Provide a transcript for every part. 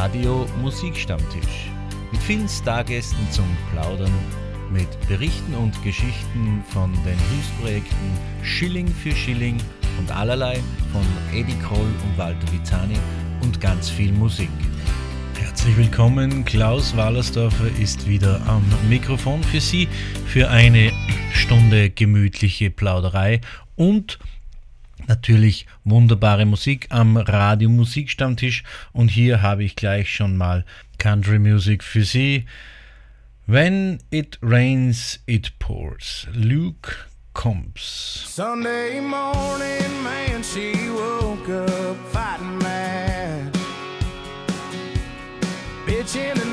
Radio Musikstammtisch. Mit vielen Stargästen zum Plaudern, mit Berichten und Geschichten von den Hilfsprojekten Schilling für Schilling und allerlei von Eddie Kroll und Walter Vizani und ganz viel Musik. Herzlich willkommen, Klaus Wallersdorfer ist wieder am Mikrofon für Sie für eine Stunde gemütliche Plauderei und natürlich wunderbare Musik am Radio Musikstammtisch und hier habe ich gleich schon mal Country Music für Sie. When it rains, it pours. Luke Combs. Sunday morning, man, she woke up fighting mad. Bitching and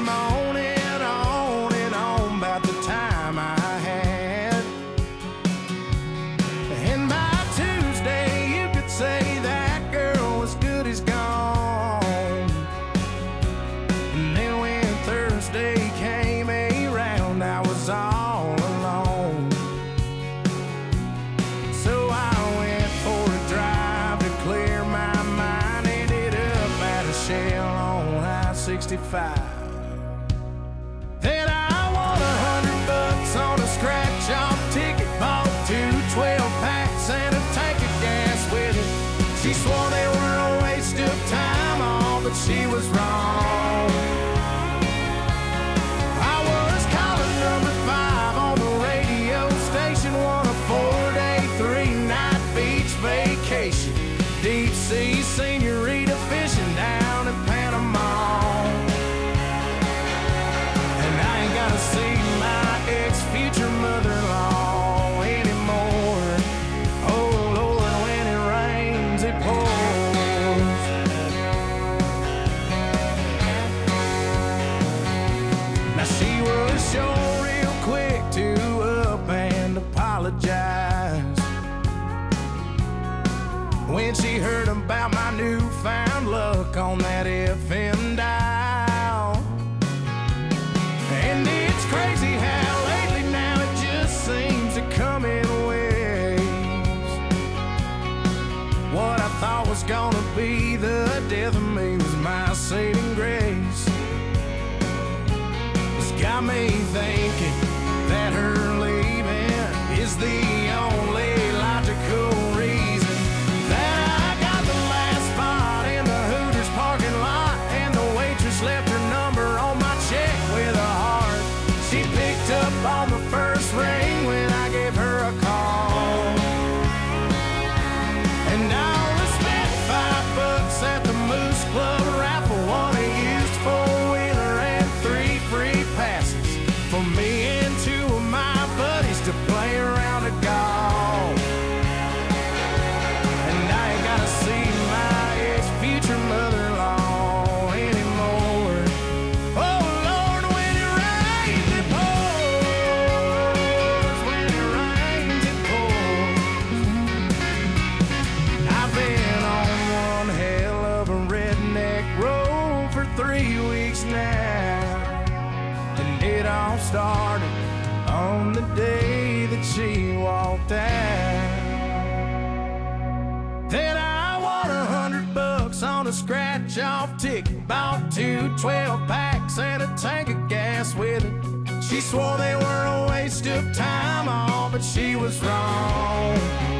off ticket. Bought two 12 packs and a tank of gas with it. She swore they were a waste of time, all, but she was wrong.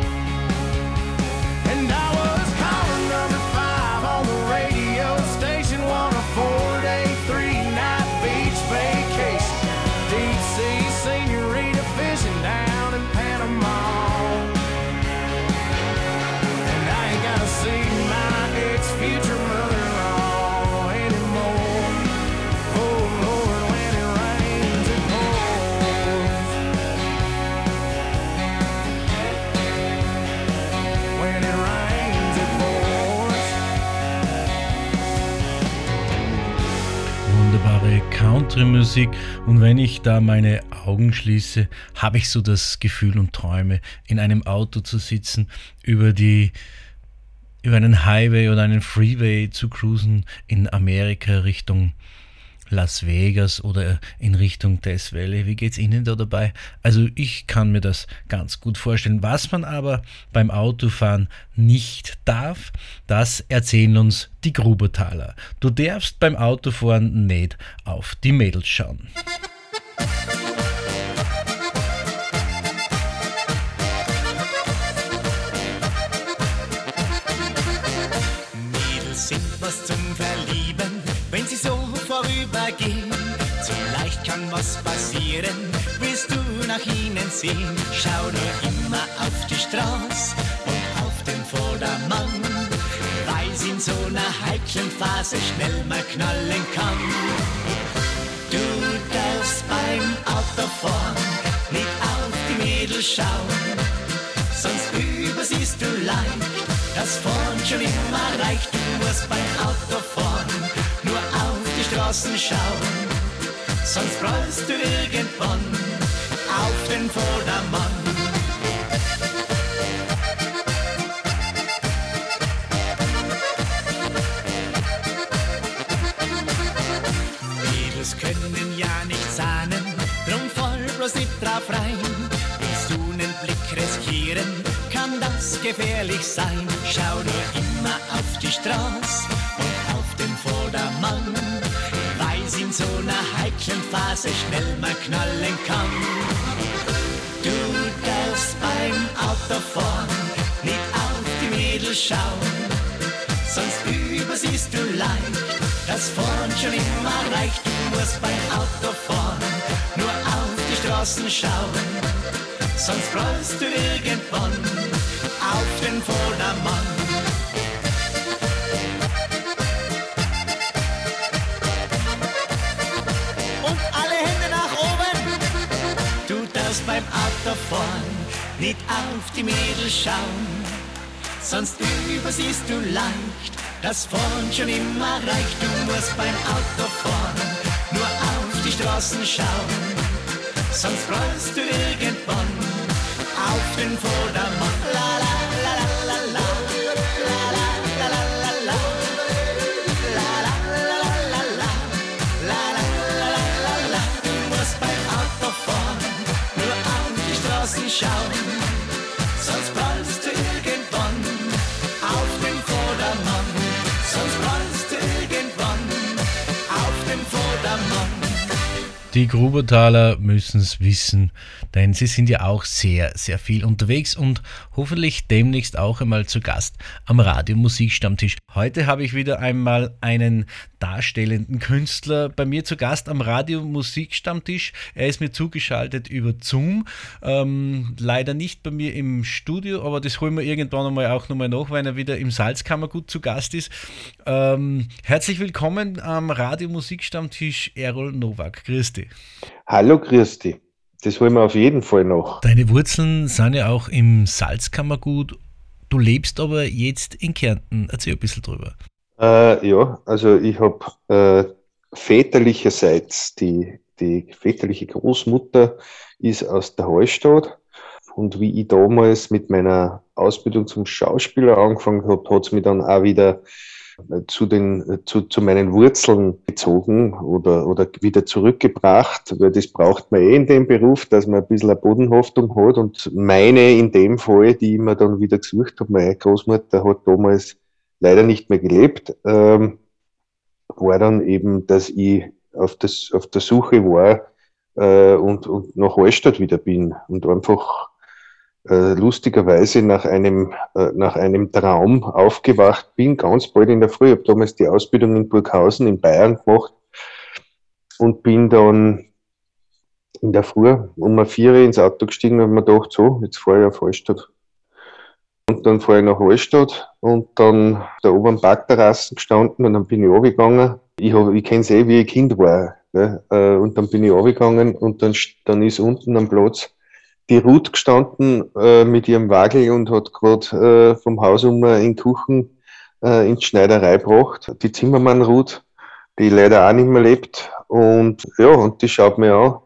Country-Musik und wenn ich da meine Augen schließe, habe ich so das Gefühl und träume, in einem Auto zu sitzen, über die über einen Highway oder einen Freeway zu cruisen in Amerika Richtung Las Vegas oder in Richtung Death Valley. Wie geht's Ihnen da dabei? Also ich kann mir das ganz gut vorstellen. Was man aber beim Autofahren nicht darf, das erzählen uns die Grubertaler. Du darfst beim Autofahren nicht auf die Mädels schauen. was passieren, willst du nach ihnen sehen. Schau nur immer auf die Straße und auf den Vordermann, weil sie in so einer heiklen Phase schnell mal knallen kann. Du darfst beim Autofahren nicht auf die Mädels schauen, sonst übersiehst du leicht, das vorn schon immer reicht. Du musst beim Autofahren nur auf die Straßen schauen sonst rollst du irgendwann auf den Vordermann. Mädels können ja nicht zahnen, drum voll bloß nicht drauf rein. Willst du einen Blick riskieren, kann das gefährlich sein. Schau nur immer auf die Straße und auf den Vordermann so einer heiklen Phase schnell mal knallen kann. Du darfst beim Autofahren nicht auf die Mädels schauen, sonst übersiehst du leicht, dass vorn schon immer reicht. Du musst beim Autofahren nur auf die Straßen schauen, sonst rollst du irgendwann auf den Vordermann. Beim Autofahren nicht auf die Mädels schauen, sonst übersiehst du leicht, das vorn schon immer reicht. Du musst beim Autofahren nur auf die Straßen schauen, sonst rollst du irgendwann auf den Vordermann. Die Grubertaler müssen es wissen, denn sie sind ja auch sehr, sehr viel unterwegs und hoffentlich demnächst auch einmal zu Gast am Radio Musikstammtisch. Heute habe ich wieder einmal einen darstellenden Künstler bei mir zu Gast am Radio Musikstammtisch. Er ist mir zugeschaltet über Zoom. Ähm, leider nicht bei mir im Studio, aber das holen wir irgendwann einmal auch nochmal nach, wenn er wieder im Salzkammergut zu Gast ist. Ähm, herzlich willkommen am Radio Musikstammtisch Errol Nowak. Dich. Hallo, Christi. Das wollen wir auf jeden Fall noch. Deine Wurzeln sind ja auch im Salzkammergut. Du lebst aber jetzt in Kärnten. Erzähl ein bisschen drüber. Äh, ja, also ich habe äh, väterlicherseits, die, die väterliche Großmutter ist aus der Hallstatt. Und wie ich damals mit meiner Ausbildung zum Schauspieler angefangen habe, hat es mich dann auch wieder zu, den, zu, zu meinen Wurzeln gezogen oder, oder wieder zurückgebracht, weil das braucht man eh in dem Beruf, dass man ein bisschen eine Bodenhaftung hat. Und meine in dem Fall, die ich mir dann wieder gesucht habe, meine Großmutter hat damals leider nicht mehr gelebt, ähm, war dann eben, dass ich auf, das, auf der Suche war äh, und, und nach Hallstatt wieder bin und einfach äh, lustigerweise nach einem, äh, nach einem Traum aufgewacht bin, ganz bald in der Früh. Ich habe damals die Ausbildung in Burghausen in Bayern gemacht und bin dann in der Früh um eine vier ins Auto gestiegen und mir gedacht, so, jetzt fahre ich auf Hallstatt. Und dann fahre ich nach Hallstatt und dann da oben am Parkterrassen gestanden und dann bin ich runtergegangen. Ich, hab, ich kenne es eh, wie ich Kind war. Ne? Äh, und dann bin ich runtergegangen und dann, dann ist unten am Platz die Ruth gestanden äh, mit ihrem Wagel und hat gerade äh, vom Haus um in Kuchen äh, in die Schneiderei gebracht. Die Zimmermann Ruth, die leider auch nicht mehr lebt. Und ja, und die schaut mir an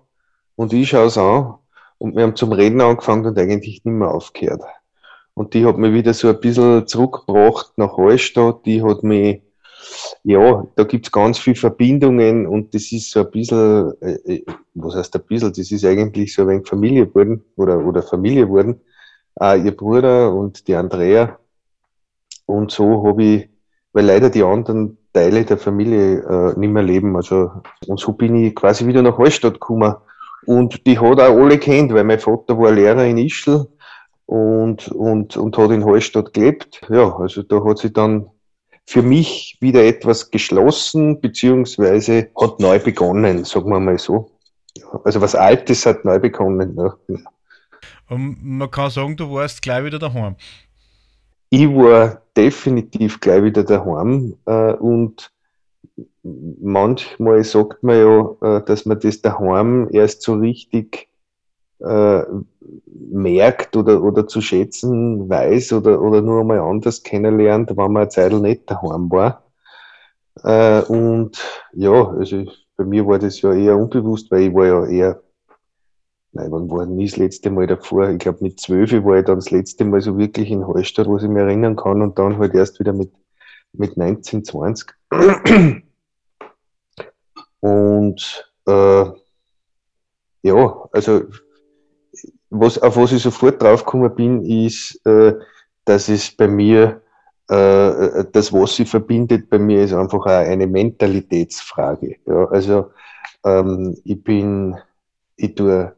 und ich schaue es an und wir haben zum Reden angefangen und eigentlich nicht mehr aufgehört. Und die hat mich wieder so ein bisschen zurückgebracht nach Hallstatt. Die hat mich ja, da gibt es ganz viele Verbindungen und das ist so ein bisschen, äh, äh, was heißt ein bisschen, das ist eigentlich so ein wenig Familie geworden oder, oder Familie geworden. Äh, ihr Bruder und die Andrea. Und so habe ich, weil leider die anderen Teile der Familie äh, nicht mehr leben. Also, und so bin ich quasi wieder nach Hallstatt gekommen. Und die hat auch alle kennt, weil mein Vater war Lehrer in Ischl und, und, und hat in Hallstatt gelebt. Ja, also da hat sich dann für mich wieder etwas geschlossen, beziehungsweise hat neu begonnen, sagen wir mal so. Also was Altes hat neu begonnen. Ja. Und man kann sagen, du warst gleich wieder daheim. Ich war definitiv gleich wieder daheim äh, und manchmal sagt man ja, äh, dass man das daheim erst so richtig äh, merkt oder, oder zu schätzen weiß oder, oder nur einmal anders kennenlernt, wenn man eine Zeit nicht daheim war. Äh, und ja, also bei mir war das ja eher unbewusst, weil ich war ja eher, nein, wann war nie das letzte Mal davor? Ich glaube mit zwölf war ich dann das letzte Mal so wirklich in Hallstatt, was ich mich erinnern kann und dann halt erst wieder mit, mit 19, 20. Und äh, ja, also was, auf was ich sofort draufgekommen bin, ist, äh, dass es bei mir, äh, das, was sie verbindet, bei mir ist einfach auch eine Mentalitätsfrage. Ja, also ähm, ich bin, ich tue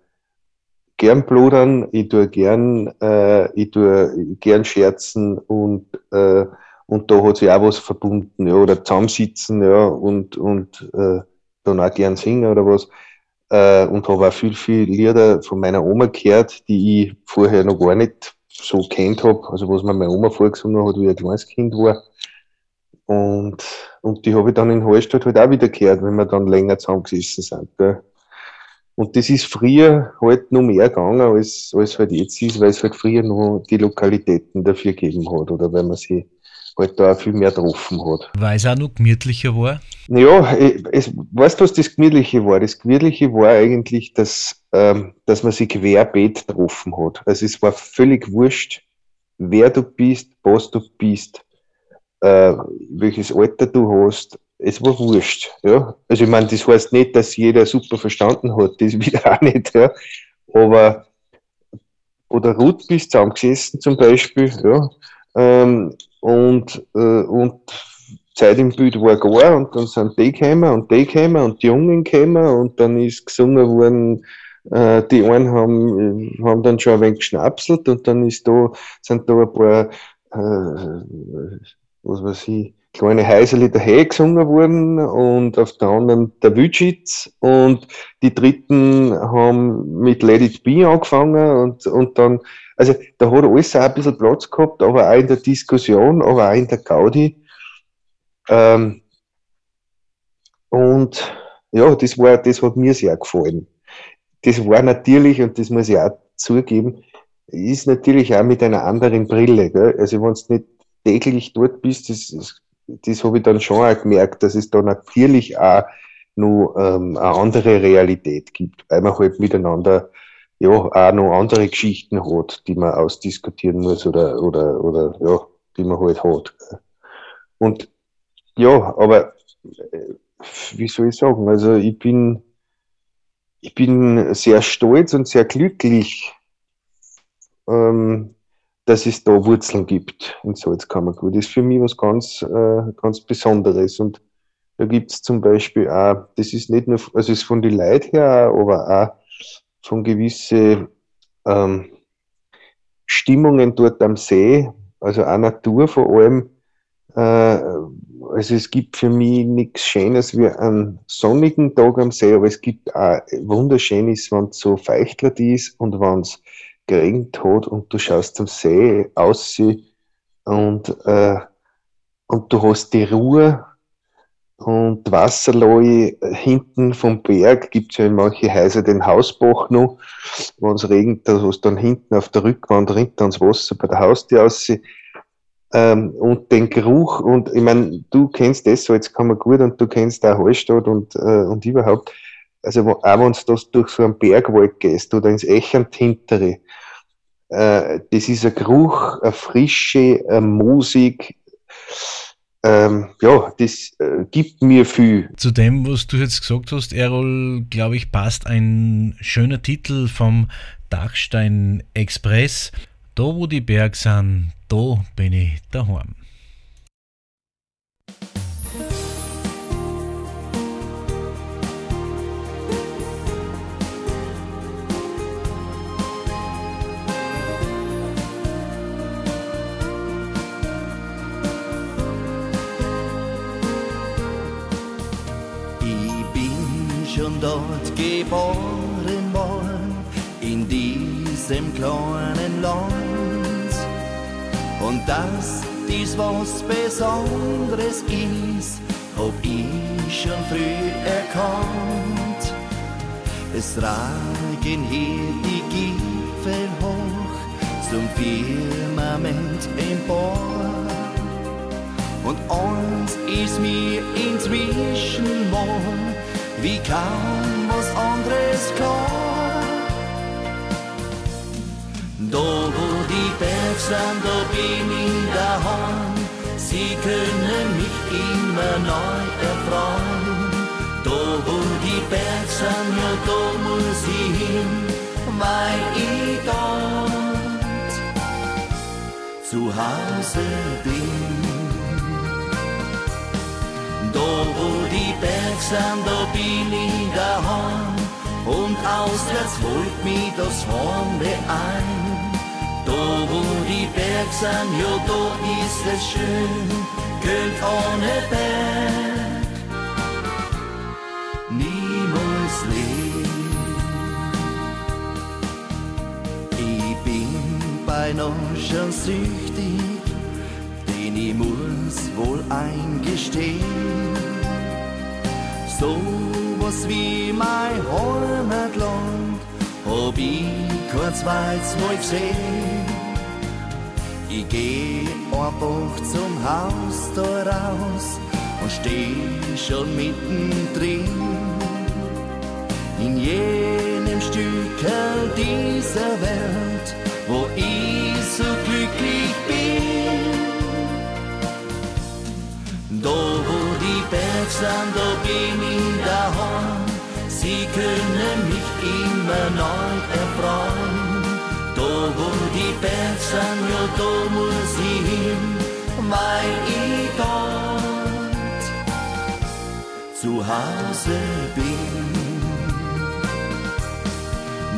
gern pludern, ich tue gern, äh, ich tue gern scherzen und äh, und da hat sich auch was verbunden, ja, oder zusammensitzen, ja, und, und äh, dann auch gern singen oder was äh, und habe auch viel, viel Lieder von meiner Oma gehört, die ich vorher noch gar nicht so kennt habe, also was mir meine Oma vorgesungen hat, wie ich ein kleines Kind war. Und, und die habe ich dann in Hallstatt halt auch wieder gehört, wenn wir dann länger zusammengesessen sind. Gell. Und das ist früher halt noch mehr gegangen, als, als halt jetzt ist, weil es halt früher noch die Lokalitäten dafür gegeben hat oder weil man sie halt da auch viel mehr getroffen hat. Weil es auch noch gemütlicher war? Ja, es, weißt du, was das Gemütliche war? Das Gemütliche war eigentlich, dass, ähm, dass man sich querbeet getroffen hat. Also es war völlig wurscht, wer du bist, was du bist, äh, welches Alter du hast. Es war wurscht. Ja? Also ich meine, das heißt nicht, dass jeder super verstanden hat, das wieder auch nicht. Ja? Aber oder Ruth bist zusammengesessen zum Beispiel, ja, ähm, und, äh, und Zeit im Bild war gar und dann sind die gekommen und die gekommen und die Jungen gekommen und dann ist gesungen worden, äh, die einen haben, haben dann schon ein wenig geschnapselt und dann ist da, sind da ein paar, äh, was weiß ich, kleine Häuserli daher gesungen worden und auf der anderen der Wütschitz und die dritten haben mit Let It Be angefangen und, und dann, also da hat alles auch ein bisschen Platz gehabt, aber auch in der Diskussion, aber auch in der Gaudi. Ähm, und ja, das war, das hat mir sehr gefallen. Das war natürlich, und das muss ich auch zugeben, ist natürlich auch mit einer anderen Brille. Gell? Also wenn du nicht täglich dort bist, das, das das habe ich dann schon auch gemerkt, dass es da natürlich auch noch ähm, eine andere Realität gibt, weil man halt miteinander ja auch noch andere Geschichten hat, die man ausdiskutieren muss oder, oder, oder ja, die man halt hat. Und ja, aber äh, wie soll ich sagen, also ich bin, ich bin sehr stolz und sehr glücklich, ähm, dass es da Wurzeln gibt in Salzkammergut. Das ist für mich was ganz, äh, ganz Besonderes. Und da gibt es zum Beispiel auch, das ist nicht nur, also ist von den Leuten her, aber auch von gewissen ähm, Stimmungen dort am See, also auch Natur vor allem. Äh, also es gibt für mich nichts Schönes wie einen sonnigen Tag am See, aber es gibt auch wunderschönes, wenn es so feuchtler ist und wenn es geregnet hat und du schaust zum See aus und, äh, und du hast die Ruhe und Wasserloi hinten vom Berg gibt es ja in manchen Häusern den Hausbach noch. Wenn es regnet, da hast du dann hinten auf der Rückwand rinnt das Wasser bei der Haustür aus. Ähm, und den Geruch, und ich meine, du kennst das so, jetzt kann man gut und du kennst auch Hallstatt und, äh, und überhaupt. Also auch wenn du durch so einen Bergwald gehst oder ins Echern hintere, das ist ein Geruch, eine Frische, eine Musik, ähm, ja, das äh, gibt mir viel. Zu dem, was du jetzt gesagt hast, Errol, glaube ich, passt ein schöner Titel vom Dachstein Express. Da, wo die Berge sind, da bin ich daheim. Geboren worden, in diesem kleinen Land. Und dass dies was Besonderes ist, hab ich schon früh erkannt. Es tragen hier die Gipfel hoch zum Firmament empor. Und eins ist mir inzwischen wohl, wie kaum was anderes klar. Da wo die Berge sind, da bin ich daheim, sie können mich immer neu erfreuen. Da wo die Berge sind, ja da muss ich hin, weil ich dort zu Hause bin. Da wo die Berge sind, da bin ich daheim und auswärts holt mich das Hornbe ein. Da wo die Berge sind, ja da ist es schön, Geld ohne Berg, niemals leer. Ich bin beinahe schon süchtig muss wohl eingestehen, so was wie mein Heimatland hab ich kein zweites Mal gesehen. Ich geh einfach zum Haus da raus und steh schon mittendrin. In jenem Stückel dieser Welt, wo ich bin ich daheim. Sie können mich immer neu erfreuen. Da wo die Berge sind, ja da muss ich hin, weil ich dort zu Hause bin.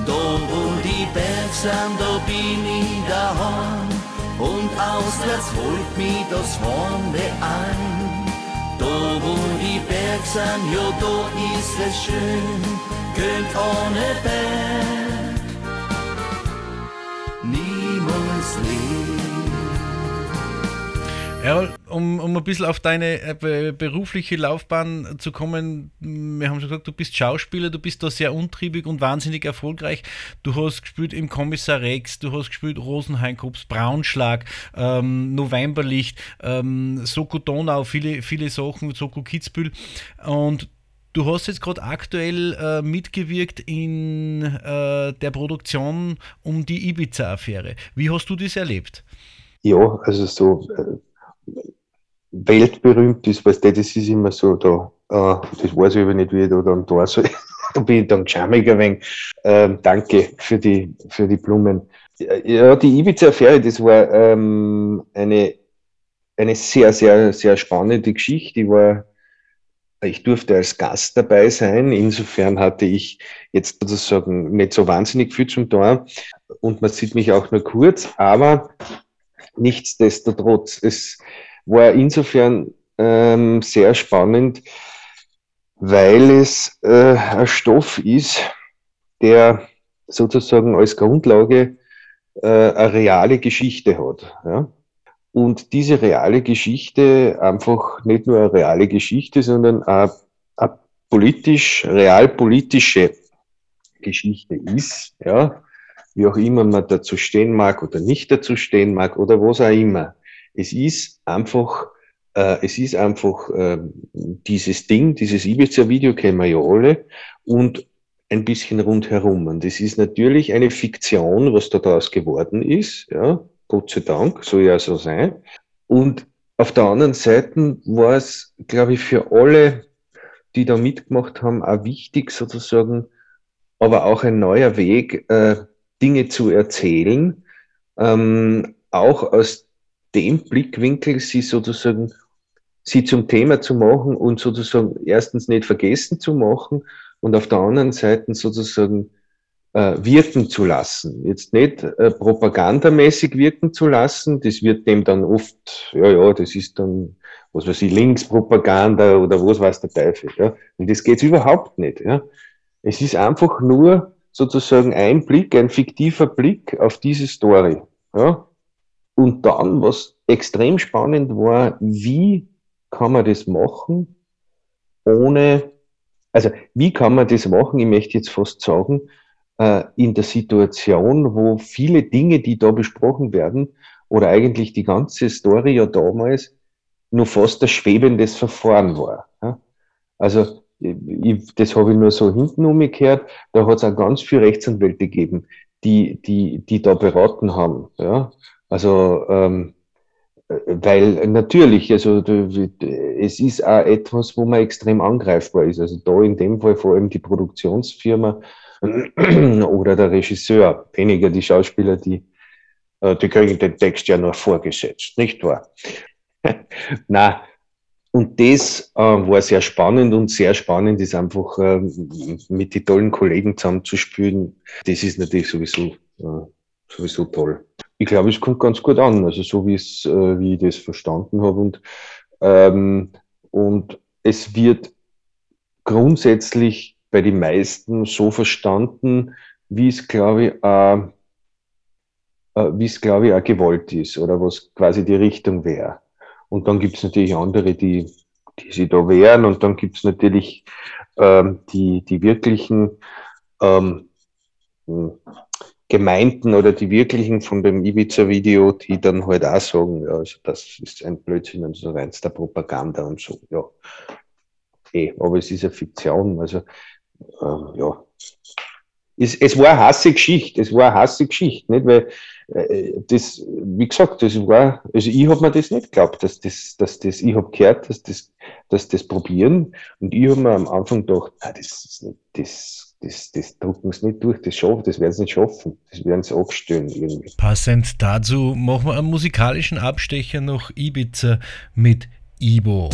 Da wo die Berge sind, da bin ich daheim und auswärts holt mich das Hornbe ein. Da wo die Berge sind, ja da ist es schön, könnt ohne Berg niemals leben. Errol, um, um ein bisschen auf deine äh, berufliche Laufbahn zu kommen, wir haben schon gesagt, du bist Schauspieler, du bist da sehr untriebig und wahnsinnig erfolgreich. Du hast gespielt im Kommissar Rex, du hast gespielt Rosenheimkops, Braunschlag, ähm, Novemberlicht, ähm, Soko Donau, viele, viele Sachen, Soko Kitzbühel und Du hast jetzt gerade aktuell äh, mitgewirkt in äh, der Produktion um die Ibiza-Affäre. Wie hast du das erlebt? Ja, also so äh, weltberühmt ist, weißt du, das ist immer so, da, äh, das weiß ich aber nicht, wie ich da dann da soll. da bin ich dann ein wenig. Ähm, danke für die, für die Blumen. Ja, die Ibiza-Affäre, das war ähm, eine, eine sehr, sehr, sehr spannende Geschichte. Ich war, ich durfte als Gast dabei sein. Insofern hatte ich jetzt sozusagen nicht so wahnsinnig viel zum Tor und man sieht mich auch nur kurz, aber nichtsdestotrotz, es war insofern ähm, sehr spannend, weil es äh, ein Stoff ist, der sozusagen als Grundlage äh, eine reale Geschichte hat. Ja? Und diese reale Geschichte einfach nicht nur eine reale Geschichte, sondern eine, eine politisch, realpolitische Geschichte ist, ja, wie auch immer man dazu stehen mag oder nicht dazu stehen mag oder was auch immer. Es ist einfach, äh, es ist einfach äh, dieses Ding, dieses Ibiza-Video kennen wir ja alle und ein bisschen rundherum. Und es ist natürlich eine Fiktion, was da daraus geworden ist, ja, Gott sei Dank, soll ja so sein. Und auf der anderen Seite war es, glaube ich, für alle, die da mitgemacht haben, auch wichtig sozusagen, aber auch ein neuer Weg, äh, Dinge zu erzählen, ähm, auch aus dem Blickwinkel, sie sozusagen, sie zum Thema zu machen und sozusagen erstens nicht vergessen zu machen und auf der anderen Seite sozusagen äh, wirken zu lassen. Jetzt nicht äh, propagandamäßig wirken zu lassen, das wird dem dann oft, ja, ja, das ist dann, was weiß ich, Linkspropaganda oder was weiß der Teufel. Ja. Und das geht's überhaupt nicht. Ja. Es ist einfach nur sozusagen ein Blick, ein fiktiver Blick auf diese Story. Ja. Und dann, was extrem spannend war, wie kann man das machen, ohne, also wie kann man das machen, ich möchte jetzt fast sagen, äh, in der Situation, wo viele Dinge, die da besprochen werden, oder eigentlich die ganze Story ja damals nur fast ein schwebendes Verfahren war. Also ich, das habe ich nur so hinten umgekehrt, da hat es auch ganz viele Rechtsanwälte gegeben, die, die, die da beraten haben. Ja? Also ähm, weil natürlich, also es ist auch etwas, wo man extrem angreifbar ist. Also da in dem Fall vor allem die Produktionsfirma oder der Regisseur, weniger die Schauspieler, die, äh, die kriegen den Text ja noch vorgesetzt, nicht wahr? Na, und das äh, war sehr spannend und sehr spannend ist einfach äh, mit den tollen Kollegen zusammenzuspielen. Das ist natürlich sowieso, äh, sowieso toll. Ich glaube, es kommt ganz gut an, also so wie es, äh, wie ich das verstanden habe und, ähm, und es wird grundsätzlich bei den meisten so verstanden, wie es, glaube ich, äh, äh, wie es, glaube ich, auch gewollt ist oder was quasi die Richtung wäre. Und dann gibt es natürlich andere, die, die sich da wehren und dann gibt es natürlich ähm, die, die wirklichen ähm, Gemeinden oder die wirklichen von dem Ibiza-Video, die dann halt auch sagen, ja, also das ist ein Blödsinn und so reinster Propaganda und so, ja. Eh, aber es ist eine Fiktion, also ähm, ja, es, es war eine hasse Geschichte, es war eine hasse Geschichte, nicht? Weil äh, das, wie gesagt, das war, also ich habe mir das nicht geglaubt, dass das, dass das, ich habe gehört, dass das, dass das probieren und ich habe mir am Anfang gedacht, na, das ist nicht, das, das, das drucken sie nicht durch, das schaffen, das werden sie nicht schaffen, das werden sie abstellen irgendwie. Passend dazu machen wir einen musikalischen Abstecher nach Ibiza mit Ibo.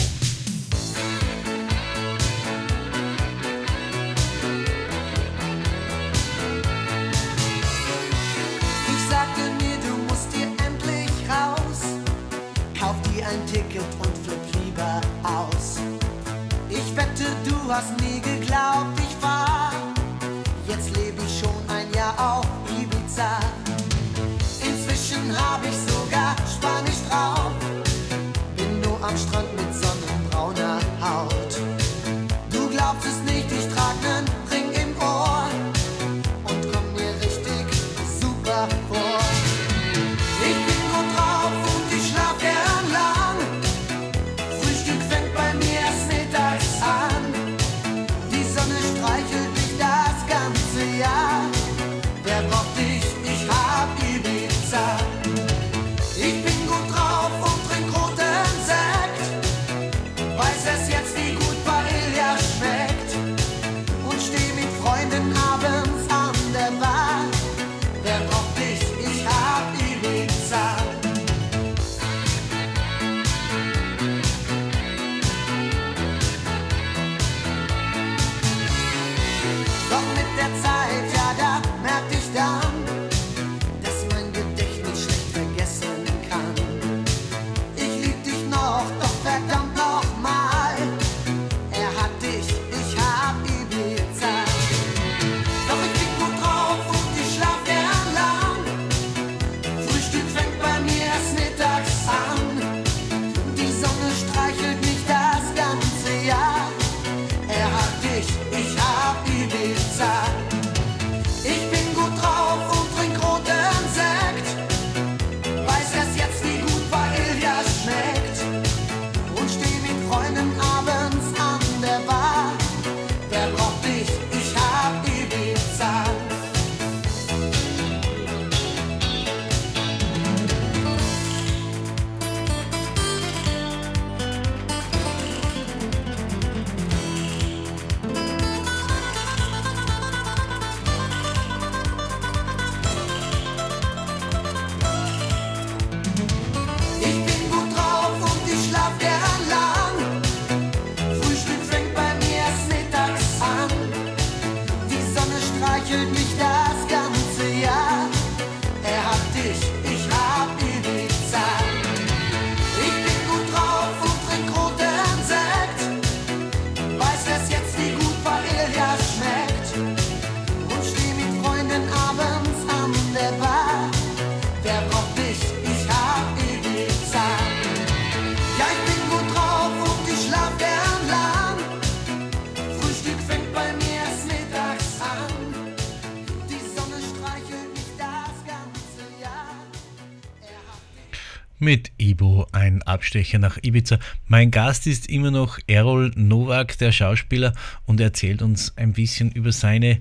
Abstecher nach Ibiza. Mein Gast ist immer noch Errol Nowak, der Schauspieler, und erzählt uns ein bisschen über seine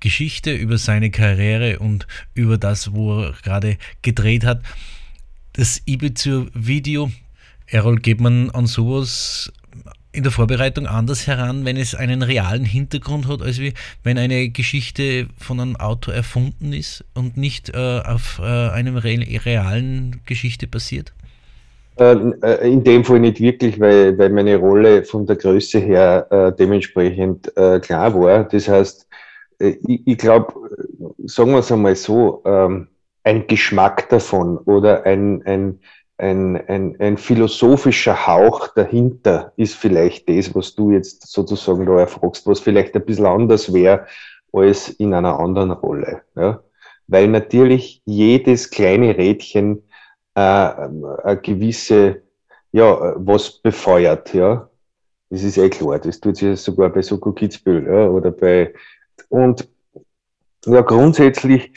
Geschichte, über seine Karriere und über das, wo er gerade gedreht hat. Das Ibiza-Video, Errol, geht man an sowas in der Vorbereitung anders heran, wenn es einen realen Hintergrund hat, als wie wenn eine Geschichte von einem Autor erfunden ist und nicht äh, auf äh, einem re realen Geschichte basiert? Äh, äh, in dem Fall nicht wirklich, weil, weil meine Rolle von der Größe her äh, dementsprechend äh, klar war. Das heißt, ich, ich glaube, sagen wir es einmal so, ähm, ein Geschmack davon oder ein, ein, ein, ein, ein philosophischer Hauch dahinter ist vielleicht das, was du jetzt sozusagen da erfragst, was vielleicht ein bisschen anders wäre als in einer anderen Rolle. Ja? Weil natürlich jedes kleine Rädchen äh, eine gewisse, ja, was befeuert, ja. Das ist eh klar. Das tut sich sogar bei Soko Kitzbühel, ja, oder bei, und, ja, grundsätzlich,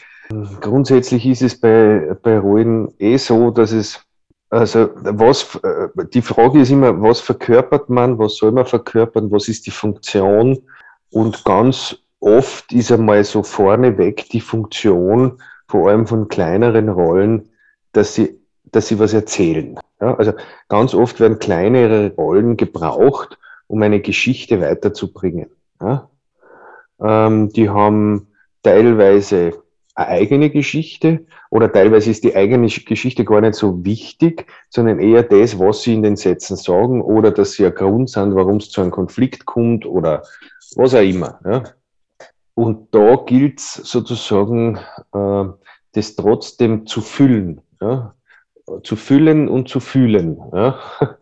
grundsätzlich ist es bei, bei Rollen eh so, dass es also was, die Frage ist immer, was verkörpert man, was soll man verkörpern, was ist die Funktion? Und ganz oft ist einmal so vorneweg die Funktion, vor allem von kleineren Rollen, dass sie, dass sie was erzählen. Ja, also ganz oft werden kleinere Rollen gebraucht, um eine Geschichte weiterzubringen. Ja? Ähm, die haben teilweise eine eigene Geschichte oder teilweise ist die eigene Geschichte gar nicht so wichtig, sondern eher das, was sie in den Sätzen sagen oder dass sie ein Grund sind, warum es zu einem Konflikt kommt oder was auch immer. Ja. Und da gilt es sozusagen, äh, das trotzdem zu füllen. Ja. Zu füllen und zu fühlen. Ja.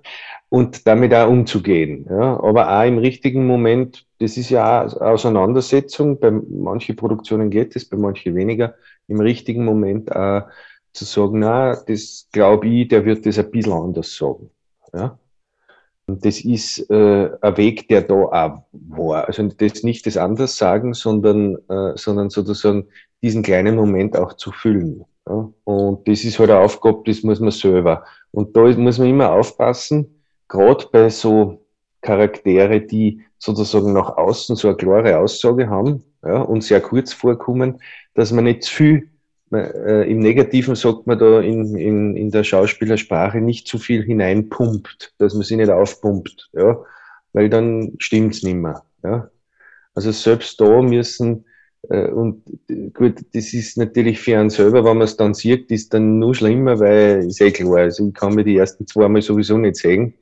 Und damit auch umzugehen. Ja. Aber auch im richtigen Moment das ist ja auch Auseinandersetzung. Bei manchen Produktionen geht es, bei manchen weniger. Im richtigen Moment auch zu sagen, na, das glaube ich, der wird das ein bisschen anders sagen. Ja? Und das ist äh, ein Weg, der da auch war. Also das nicht das anders sagen, sondern, äh, sondern sozusagen diesen kleinen Moment auch zu füllen. Ja? Und das ist halt eine Aufgabe, das muss man selber. Und da muss man immer aufpassen, gerade bei so Charaktere, die sozusagen nach außen so eine klare Aussage haben ja, und sehr kurz vorkommen, dass man nicht zu viel, äh, im Negativen sagt man da in, in, in der Schauspielersprache, nicht zu viel hineinpumpt, dass man sie nicht aufpumpt, ja, weil dann stimmt's nicht mehr. Ja. Also selbst da müssen, und gut, das ist natürlich für einen selber, wenn man es dann sieht, ist dann nur schlimmer, weil ist eh klar, also ich kann mir die ersten zwei Mal sowieso nicht sehen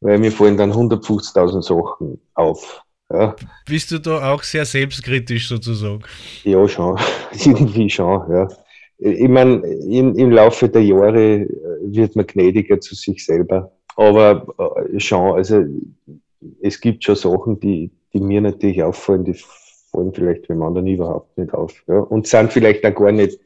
weil mir fallen dann 150.000 Sachen auf. Ja. Bist du da auch sehr selbstkritisch sozusagen? Ja, schon. Irgendwie schon, ja. Ich meine, im, im Laufe der Jahre äh, wird man gnädiger zu sich selber. Aber äh, schon, also es gibt schon Sachen, die, die mir natürlich auffallen, die fallen vielleicht dem anderen überhaupt nicht auf. Ja. Und sind vielleicht auch gar nicht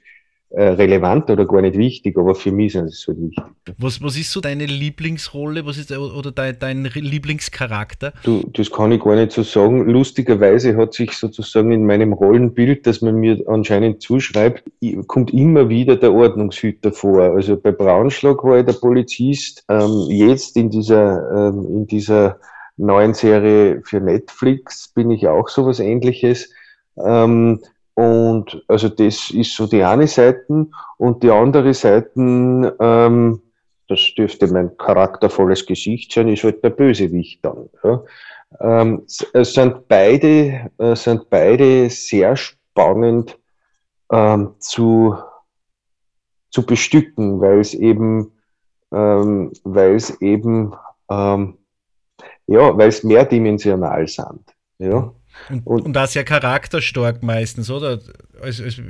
äh, relevant oder gar nicht wichtig, aber für mich ist es so wichtig. Was, was ist so deine Lieblingsrolle was ist, oder dein, dein Lieblingscharakter? Du, das kann ich gar nicht so sagen. Lustigerweise hat sich sozusagen in meinem Rollenbild, das man mir anscheinend zuschreibt, kommt immer wieder der Ordnungshüter vor. Also bei Braunschlag war ich der Polizist. Ähm, jetzt in dieser, ähm, in dieser neuen Serie für Netflix bin ich auch sowas ähnliches. Ähm, und also das ist so die eine Seite. Und die andere Seite, ähm, das dürfte mein charaktervolles Gesicht sein, ist halt der Bösewicht dann. Ja. Ähm, es sind beide, äh, sind beide sehr spannend ähm, zu, zu bestücken, weil es eben, ähm, weil es eben, ähm, ja, weil es mehrdimensional sind. Ja. Und, und, und auch sehr charakterstark meistens, oder? Also, also,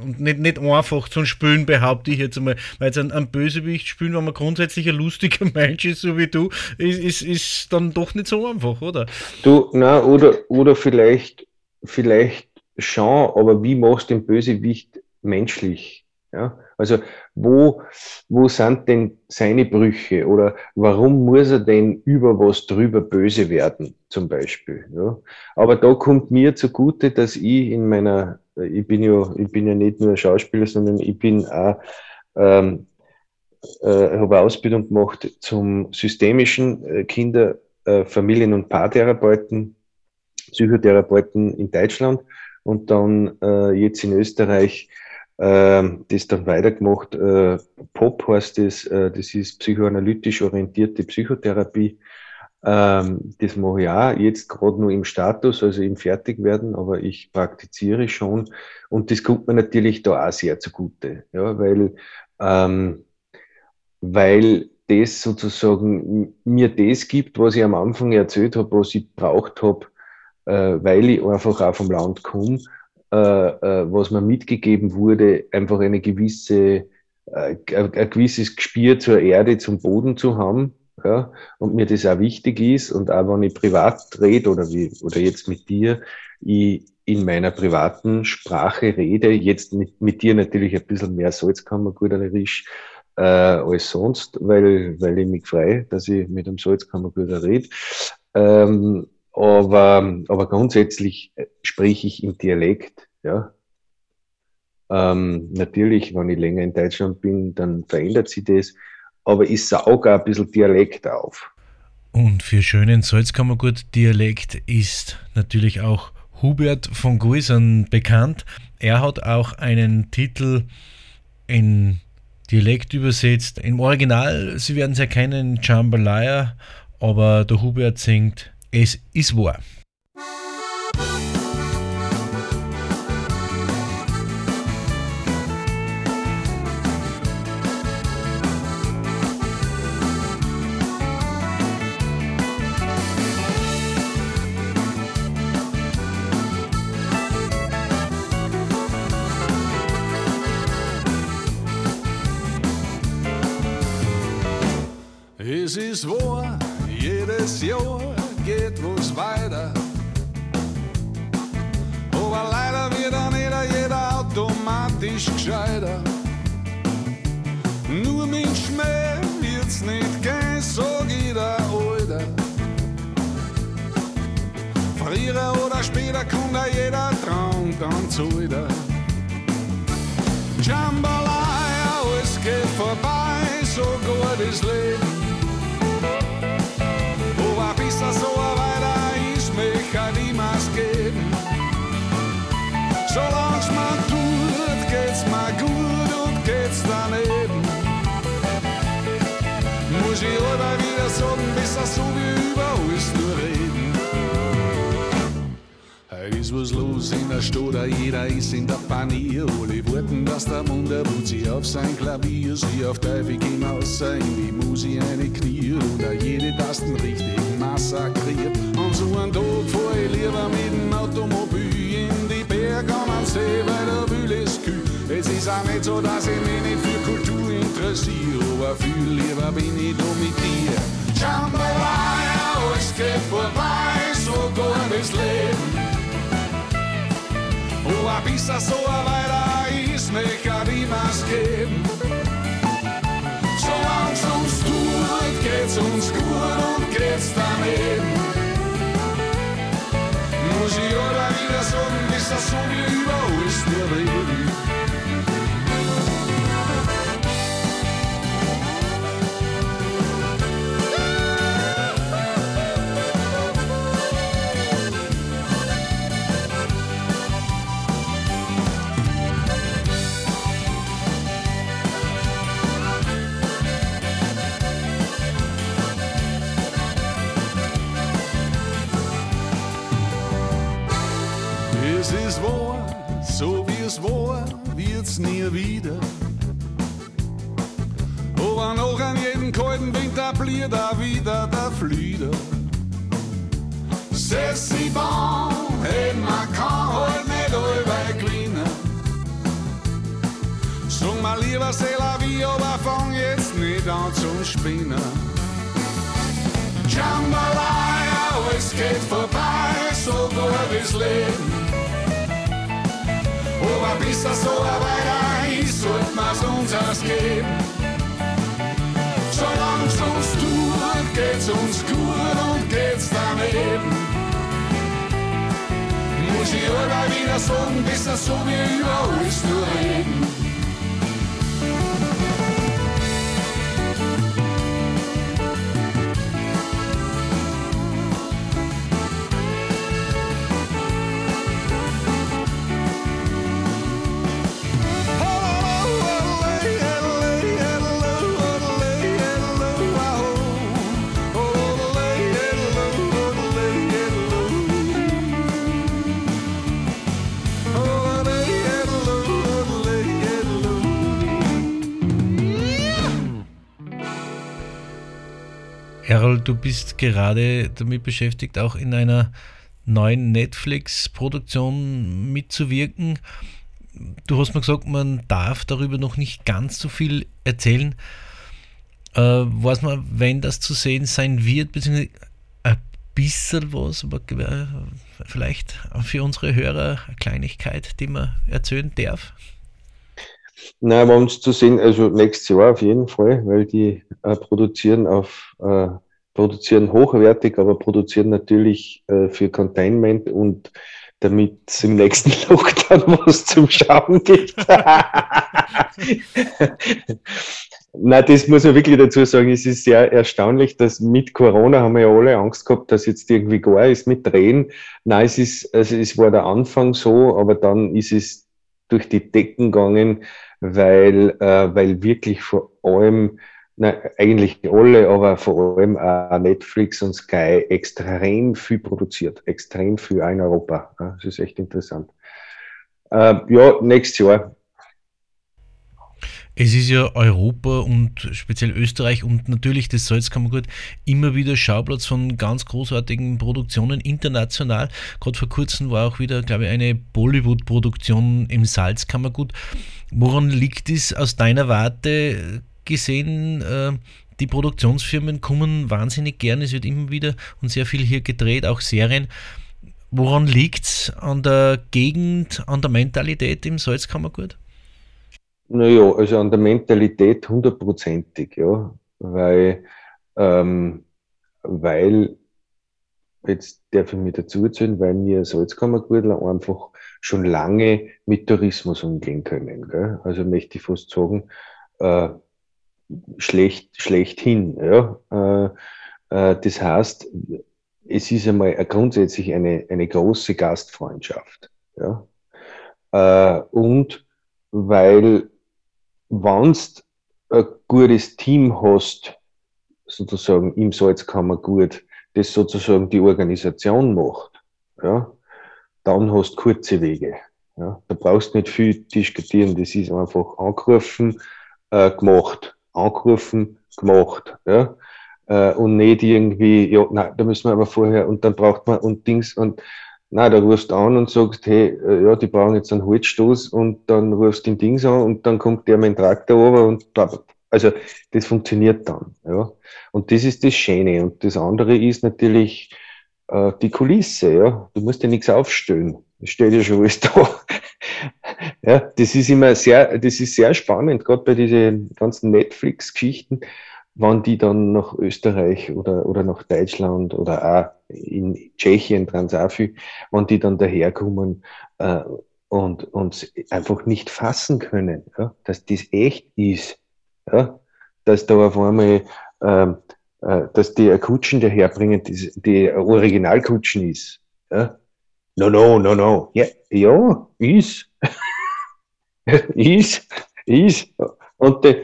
und nicht, nicht einfach zum Spülen, behaupte ich jetzt einmal. Weil jetzt ein, ein Bösewicht spielen, wenn man grundsätzlich ein lustiger Mensch ist, so wie du, ist, ist, ist dann doch nicht so einfach, oder? Du, na, oder, oder vielleicht, vielleicht schon, aber wie machst du den Bösewicht menschlich? Ja? Also wo, wo sind denn seine Brüche oder warum muss er denn über was drüber böse werden, zum Beispiel? Ja? Aber da kommt mir zugute, dass ich in meiner, ich bin ja, ich bin ja nicht nur Schauspieler, sondern ich bin auch ähm, äh, habe Ausbildung gemacht zum systemischen äh, Kinder-, äh, Familien- und Paartherapeuten, Psychotherapeuten in Deutschland und dann äh, jetzt in Österreich äh, das dann weitergemacht. Äh, POP heißt das, äh, das ist psychoanalytisch orientierte Psychotherapie. Ähm, das mache ich auch jetzt gerade nur im Status, also im Fertigwerden, aber ich praktiziere schon. Und das kommt mir natürlich da auch sehr zugute, ja, weil, ähm, weil das sozusagen mir das gibt, was ich am Anfang erzählt habe, was ich braucht habe, äh, weil ich einfach auch vom Land komme, was mir mitgegeben wurde, einfach eine gewisse, äh, ein gewisses Gespür zur Erde, zum Boden zu haben, ja, und mir das auch wichtig ist und auch wenn ich privat rede oder wie, oder jetzt mit dir, ich in meiner privaten Sprache rede, jetzt mit, mit dir natürlich ein bisschen mehr Salzkammergurterisch äh, als sonst, weil, weil ich mich freue, dass ich mit einem Salzkammerguter rede. Ähm, aber, aber grundsätzlich spreche ich im Dialekt, ja. Ähm, natürlich, wenn ich länger in Deutschland bin, dann verändert sich das aber ich sauge ein bisschen Dialekt auf. Und für schönen Salzkammergut-Dialekt ist natürlich auch Hubert von Guisern bekannt. Er hat auch einen Titel in Dialekt übersetzt. Im Original, Sie werden es erkennen, Jambalaya, aber der Hubert singt Es ist Traum dann zu wieder. Jambalaya, alles geht vorbei, so gut ist Leben. das was los in der Stadt, jeder ist in der Panier. Alle warten, dass der Wunder ruht sie auf sein Klavier, sie auf Teufel hinaus, in die Musik eine Knie und jede Tasten richtig massakriert. An so einen Tag fahr ich lieber mit dem Automobil in die Berge an den See, weil der Wühl ist kühl. Es ist auch nicht so, dass ich mich nicht für Kultur interessiere, aber viel lieber bin ich da mit dir. Jambalaya, alles geht vorbei, so gut ist Leben. sassoa vairā izmēkā rīmāskiem. Čelāns un stūlēt, kēc un skor un kēc tamiem. Mūži orā vidas un visas un jūtas. Wie war, wird's nie wieder. Aber noch an jeden kalten Winter blieb da wieder der Flieder. C'est si bon, et man kann halt nicht allweil gewinnen. Sag mal lieber c'est la vie, aber fang jetzt nicht an zum Spinnen. Jambalaya, es geht vorbei, so gut wie's Leben. Sova visszaszól a váráig, szólt már zonzás kép. Solange uns tut, geht's uns gut und geht's daneben. Muss ich immer wieder sagen, bis das so mir über uns zu reden. Karol, du bist gerade damit beschäftigt, auch in einer neuen Netflix-Produktion mitzuwirken. Du hast mir gesagt, man darf darüber noch nicht ganz so viel erzählen. Äh, weiß man, wenn das zu sehen sein wird, beziehungsweise ein bisschen was, aber äh, vielleicht für unsere Hörer eine Kleinigkeit, die man erzählen darf? Nein, wir haben es zu sehen, also nächstes Jahr auf jeden Fall, weil die äh, produzieren auf äh, produzieren hochwertig, aber produzieren natürlich äh, für Containment und damit es im nächsten Lockdown was zum Schauen gibt. Nein, das muss man wirklich dazu sagen. Es ist sehr erstaunlich, dass mit Corona haben wir ja alle Angst gehabt, dass jetzt irgendwie gar ist mit Drehen. Nein, es ist, also es war der Anfang so, aber dann ist es durch die Decken gegangen, weil, äh, weil wirklich vor allem na, eigentlich alle, aber vor allem auch Netflix und Sky extrem viel produziert, extrem viel auch in Europa. Das ist echt interessant. Äh, ja, nächstes Jahr. Es ist ja Europa und speziell Österreich und natürlich das Salzkammergut immer wieder Schauplatz von ganz großartigen Produktionen international. Gerade vor kurzem war auch wieder, glaube ich, eine Bollywood-Produktion im Salzkammergut. Woran liegt es aus deiner Warte? Gesehen, äh, die Produktionsfirmen kommen wahnsinnig gern. Es wird immer wieder und sehr viel hier gedreht, auch Serien. Woran liegt es? An der Gegend, an der Mentalität im Salzkammergut? Naja, also an der Mentalität hundertprozentig, ja. Weil, ähm, weil, jetzt darf ich mich dazu erzählen, weil wir Salzkammergurtler einfach schon lange mit Tourismus umgehen können. Gell? Also möchte ich fast sagen, äh, schlecht, schlechthin. Ja? Äh, äh, das heißt, es ist einmal grundsätzlich eine, eine große Gastfreundschaft. Ja? Äh, und weil, wenn du ein gutes Team hast, sozusagen im Salzkammergut, das sozusagen die Organisation macht, ja, dann hast du kurze Wege. Ja. Da brauchst du nicht viel diskutieren, das ist einfach angerufen, äh, gemacht angerufen, gemacht. Ja? Äh, und nicht irgendwie, ja, nein, da müssen wir aber vorher, und dann braucht man und Dings und nein, da rufst du an und sagst, hey, äh, ja, die brauchen jetzt einen Holzstoß und dann rufst du den Dings an und dann kommt der mit dem Traktor over und bla, also das funktioniert dann. Ja. Und das ist das Schöne. Und das andere ist natürlich äh, die Kulisse. Ja. Du musst ja nichts aufstellen. Es steht ja schon alles da. Ja, das ist immer sehr, das ist sehr spannend, gerade bei diesen ganzen Netflix-Geschichten, wann die dann nach Österreich oder, oder nach Deutschland oder auch in Tschechien, Transafü, wann die dann daherkommen äh, und uns einfach nicht fassen können, ja, dass das echt ist, ja, dass da auf einmal ähm, äh, dass die Kutschen daherbringen, die, die Originalkutschen ist. Ja? No, no, no, no. Ja, ja ist. ist, ist. Und die,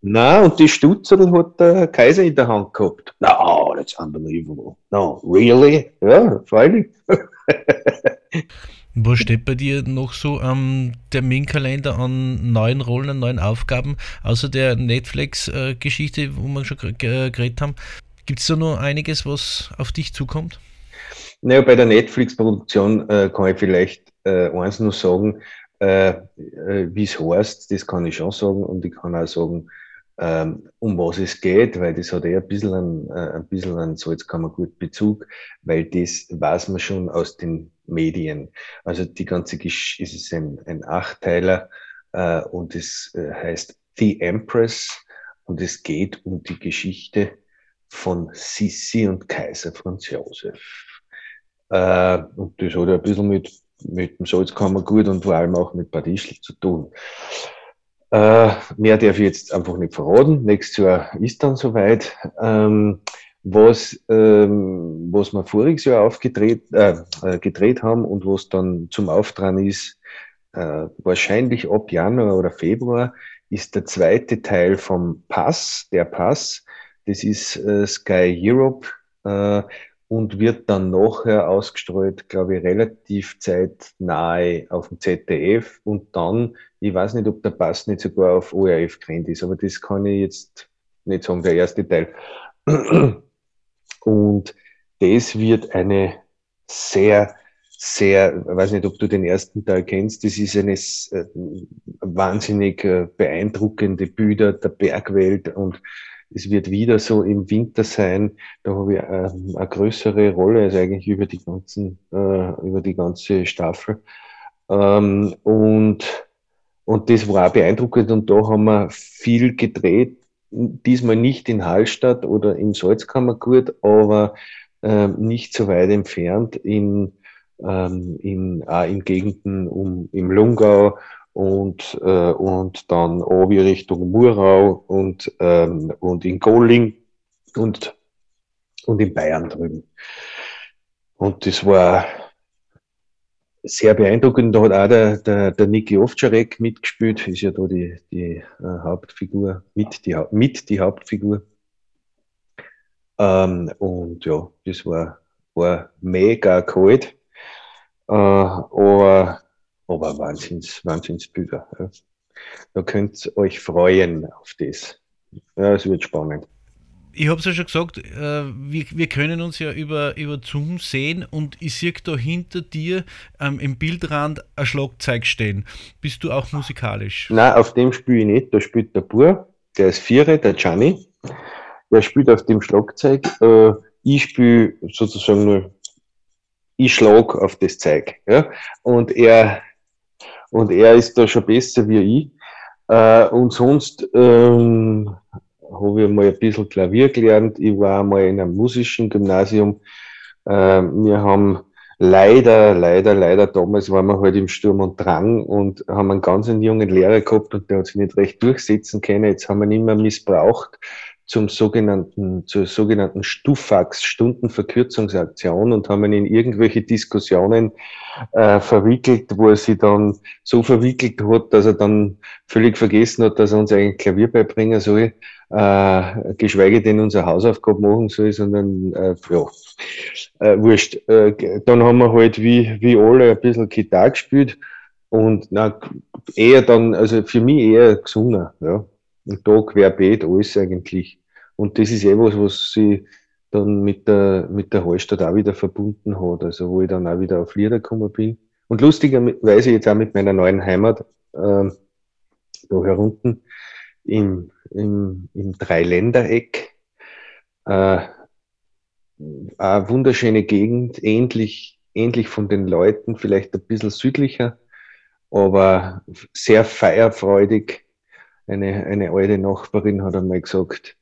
na, und die Stutzel hat der Kaiser in der Hand gehabt. No, that's unbelievable. No, really? Ja, freilich. Was steht bei dir noch so am Terminkalender an neuen Rollen, an neuen Aufgaben, außer der Netflix-Geschichte, wo wir schon geredet haben? Gibt es da noch einiges, was auf dich zukommt? Naja, bei der Netflix-Produktion äh, kann ich vielleicht äh, eins nur sagen, äh, äh, wie es heißt, das kann ich schon sagen und ich kann auch sagen, ähm, um was es geht, weil das hat eher ein bisschen ein, äh, ein bisschen an Salzkammergut Bezug, weil das weiß man schon aus den Medien. Also die ganze Geschichte es ist ein, ein Achtteiler äh, und es äh, heißt The Empress und es geht um die Geschichte von Sissi und Kaiser Franz Josef. Äh, und das hat ein bisschen mit mit dem Salzkammergut und vor allem auch mit Badischl zu tun. Äh, mehr darf ich jetzt einfach nicht verraten. Nächstes Jahr ist dann soweit. Ähm, was, ähm, was wir voriges Jahr aufgedreht, äh, äh, gedreht haben und was dann zum Auftragen ist, äh, wahrscheinlich ab Januar oder Februar, ist der zweite Teil vom Pass, der Pass. Das ist äh, Sky Europe. Äh, und wird dann nachher ausgestrahlt, glaube ich, relativ zeitnahe auf dem ZDF und dann, ich weiß nicht, ob der Pass nicht sogar auf ORF gerannt ist, aber das kann ich jetzt nicht sagen, der erste Teil. Und das wird eine sehr, sehr, ich weiß nicht, ob du den ersten Teil kennst, das ist eine äh, wahnsinnig äh, beeindruckende Bilder der Bergwelt und es wird wieder so im Winter sein, da habe ich äh, eine größere Rolle als eigentlich über die ganzen, äh, über die ganze Staffel. Ähm, und, und das war auch beeindruckend und da haben wir viel gedreht, diesmal nicht in Hallstatt oder im Salzkammergut, aber äh, nicht so weit entfernt in, ähm, in, auch in Gegenden um, im Lungau und, äh, und dann wie Richtung Murau und, ähm, und in Golling und, und in Bayern drüben. Und das war sehr beeindruckend. Da hat auch der, der, der Niki Ovtcharek mitgespielt, ist ja da die, die äh, Hauptfigur, mit die, mit die Hauptfigur. Ähm, und ja, das war, war mega kalt, äh, aber, aber Wahnsinns, Wahnsinnsbilder. Ja. Da könnt ihr euch freuen auf das. Ja, es wird spannend ich habe es ja schon gesagt, äh, wir, wir können uns ja über, über Zoom sehen und ich sehe da hinter dir ähm, im Bildrand ein Schlagzeug stehen. Bist du auch musikalisch? Nein, auf dem spiele ich nicht. Da spielt der Bur, der ist Viere, der Gianni. Der spielt auf dem Schlagzeug. Äh, ich spiele sozusagen nur, ich schlag auf das Zeug. Ja? Und er und er ist da schon besser wie ich. Äh, und sonst ähm, habe ich mal ein bisschen Klavier gelernt. Ich war mal in einem musischen Gymnasium. Äh, wir haben leider, leider, leider damals waren wir halt im Sturm und Drang und haben einen ganz jungen Lehrer gehabt und der hat sich nicht recht durchsetzen können. Jetzt haben wir ihn immer missbraucht zum sogenannten, zur sogenannten Stufax, Stundenverkürzungsaktion und haben ihn in irgendwelche Diskussionen äh, verwickelt, wo er sich dann so verwickelt hat, dass er dann völlig vergessen hat, dass er uns eigentlich Klavier beibringen soll äh, geschweige denn unsere Hausaufgabe machen soll, sondern äh, ja, äh, wurscht. Äh, dann haben wir halt wie, wie alle ein bisschen Gitarre gespielt und na, eher dann, also für mich eher gesungen, ja. Und da querbeet alles eigentlich. Und das ist eh was, was sie dann mit der, mit der Hallstatt auch wieder verbunden hat, also wo ich dann auch wieder auf Lieder gekommen bin. Und lustigerweise jetzt auch mit meiner neuen Heimat, äh, da herunten, im, im, im Dreiländereck. Äh, eine wunderschöne Gegend, ähnlich, ähnlich von den Leuten, vielleicht ein bisschen südlicher, aber sehr feierfreudig. Eine, eine alte Nachbarin hat einmal gesagt,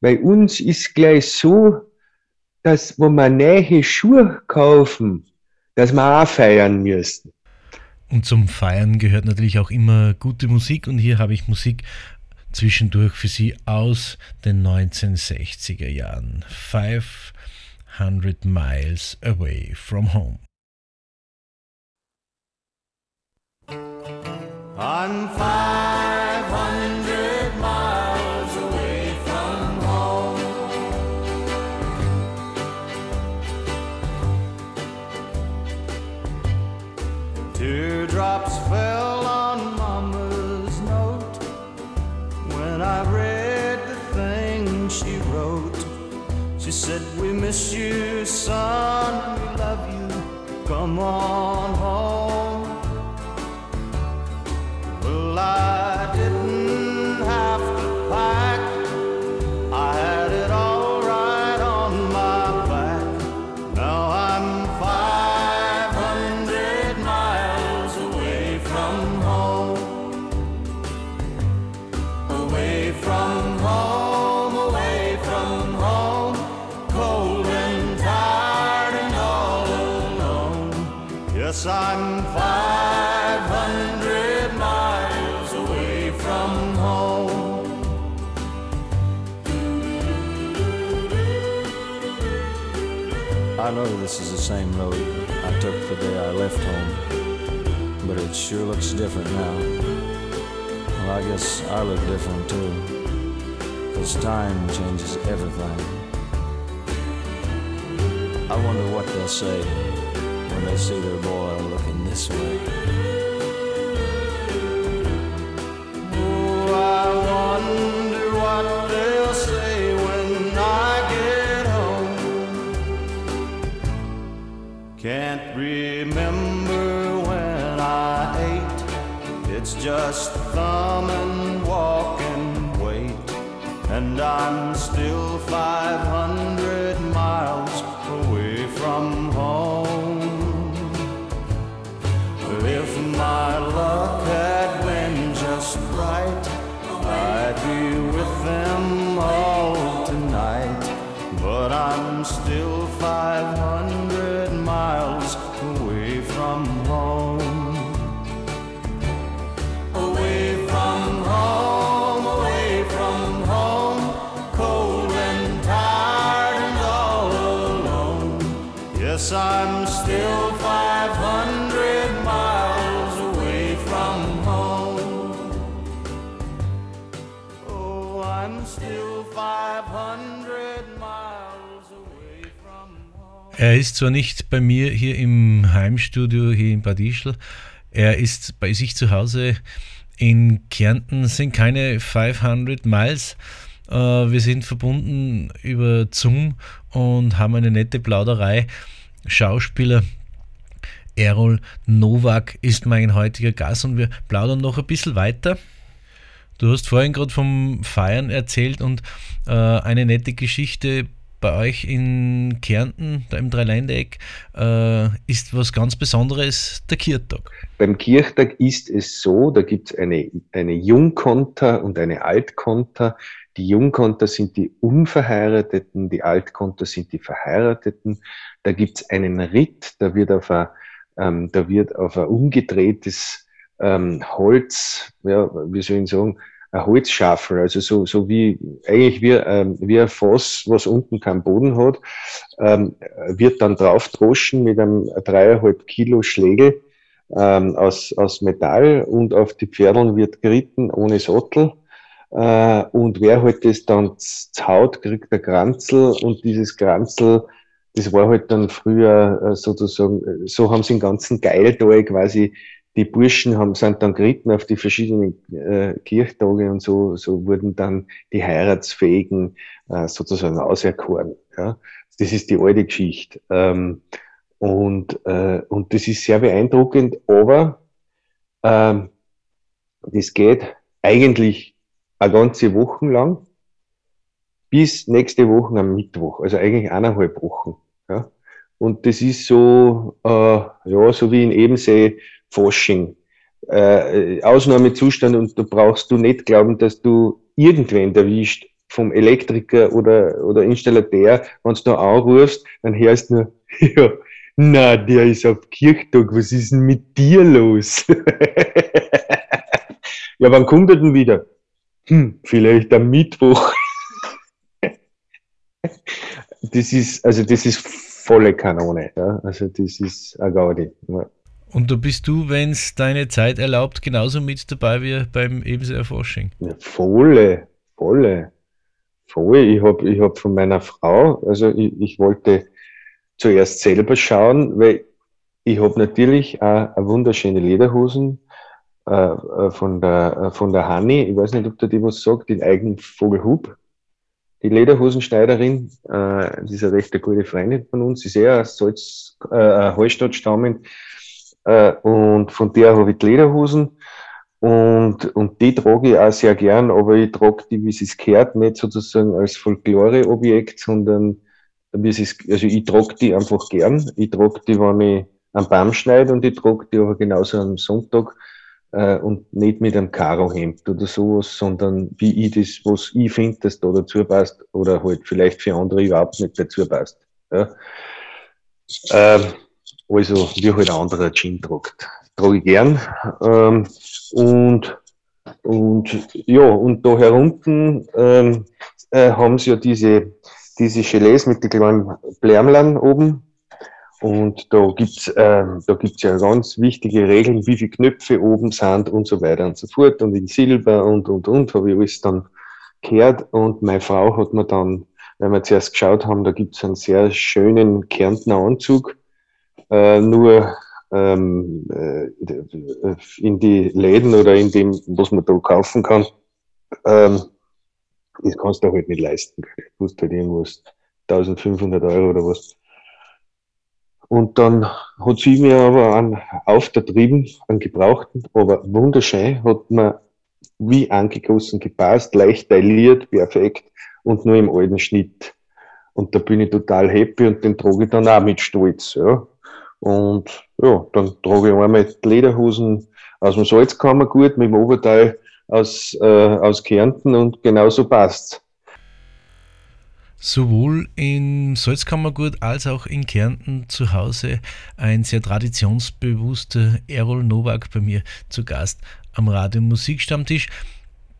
bei uns ist gleich so, dass, wo wir neue Schuhe kaufen, dass wir auch feiern müssen. Und zum Feiern gehört natürlich auch immer gute Musik und hier habe ich Musik zwischendurch für Sie aus den 1960er Jahren. 500 Miles Away from Home. On 500 Teardrops fell on Mama's note. When I read the thing she wrote She said, we miss you, son, we love you. Come on home same road I took the day I left home, but it sure looks different now. Well, I guess I look different too, because time changes everything. I wonder what they'll say when they see their boy looking this way. Just thumb and walk and wait. And I'm still 500 miles away from home. If my luck had been just right, I'd be with them all tonight. But I'm still 500 Er ist zwar nicht bei mir hier im Heimstudio hier in Bad Ischl, er ist bei sich zu Hause in Kärnten, sind keine 500 Miles. Äh, Wir sind verbunden über Zoom und haben eine nette Plauderei. Schauspieler Errol Nowak ist mein heutiger Gast und wir plaudern noch ein bisschen weiter. Du hast vorhin gerade vom Feiern erzählt und äh, eine nette Geschichte bei euch in Kärnten, da im Dreiländereck, äh, ist was ganz Besonderes der Kirchtag. Beim Kirchtag ist es so, da gibt es eine, eine Jungkonter und eine Altkonter. Die Jungkonter sind die Unverheirateten, die Altkonter sind die Verheirateten. Da gibt es einen Ritt, da wird auf ein, ähm, da wird auf ein umgedrehtes ähm, Holz, ja, wie soll ich sagen, ein Holzschafel, also so, so wie, eigentlich wie, ähm, wie ein Fass, was unten keinen Boden hat, ähm, wird dann drauf droschen mit einem dreieinhalb Kilo Schlägel ähm, aus, aus Metall und auf die Pferdeln wird geritten ohne Sattel. Äh, und wer halt das dann zaut, kriegt ein Kranzel und dieses Kranzel, das war halt dann früher äh, sozusagen, äh, so haben sie den ganzen Geiltal quasi, die Burschen haben, sind dann geritten auf die verschiedenen äh, Kirchtage und so, so wurden dann die Heiratsfähigen äh, sozusagen auserkoren. Ja? Das ist die alte Geschichte. Ähm, und, äh, und das ist sehr beeindruckend, aber ähm, das geht eigentlich eine ganze Woche lang bis nächste Woche am Mittwoch, also eigentlich eineinhalb Wochen. Ja? Und das ist so, äh, ja, so wie in Ebensee Fasching. Äh, Ausnahmezustand und da brauchst du nicht glauben, dass du irgendwen erwischt vom Elektriker oder, oder Installateur, wenn du da anrufst, dann hörst du nur, ja, na, der ist auf Kirchtag, was ist denn mit dir los? ja, wann kommt er denn wieder? Hm, vielleicht am Mittwoch. das ist, also das ist volle Kanone, ja. Also das ist ein Gaudi. Ja. Und da bist du, wenn es deine Zeit erlaubt, genauso mit dabei wie beim Ebenseer Fasching. Ja, volle, volle, voll. Ich habe ich hab von meiner Frau, also ich, ich wollte zuerst selber schauen, weil ich habe natürlich auch eine wunderschöne Lederhosen äh, äh, von der äh, von der Hanni. Ich weiß nicht, ob der die was sagt, den eigenen Vogelhub. Die Lederhosenschneiderin, äh, die ist eine recht gute Freundin von uns, ist eher aus Salz, äh, Hallstatt stammend. Äh, und von der habe ich die Lederhosen. Und, und die trage ich auch sehr gern, aber ich trage die, wie es gehört, nicht sozusagen als Folklore-Objekt, sondern wie es ist, also ich trage die einfach gern. Ich trage die, wenn ich am Baum schneide und ich trage die aber genauso am Sonntag äh, und nicht mit einem Karohemd oder sowas, sondern wie ich das, was ich finde, dass da dazu passt oder halt vielleicht für andere überhaupt nicht dazu passt. Ja. Ähm, also wie halt ein anderer Gin tragt. Trage ich gern. Ähm, und, und ja, und da herunten ähm, äh, haben sie ja diese, diese Gelees mit den kleinen Blärmlern oben. Und da gibt's ähm, da ja ganz wichtige Regeln, wie viele Knöpfe oben sind und so weiter und so fort. Und in Silber und, und, und, habe ich alles dann gehört. Und meine Frau hat mir dann, weil wir zuerst geschaut haben, da gibt's einen sehr schönen Kärntner Anzug, äh, nur ähm, äh, in die Läden oder in dem, was man da kaufen kann, ähm, das kannst du halt nicht leisten. Du musst halt irgendwas 1500 Euro oder was. Und dann hat sie mir aber einen aufgetrieben, einen gebrauchten, aber wunderschön, hat mir wie angegossen gepasst, leicht tailliert, perfekt und nur im alten Schnitt. Und da bin ich total happy und den trage ich dann auch mit Stolz. Ja. Und ja, dann trage ich einmal die Lederhosen aus dem Salzkammergut mit dem Oberteil aus, äh, aus Kärnten und genauso passt's. Sowohl in Salzkammergut als auch in Kärnten zu Hause ein sehr traditionsbewusster Errol Nowak bei mir zu Gast am Radio Musikstammtisch,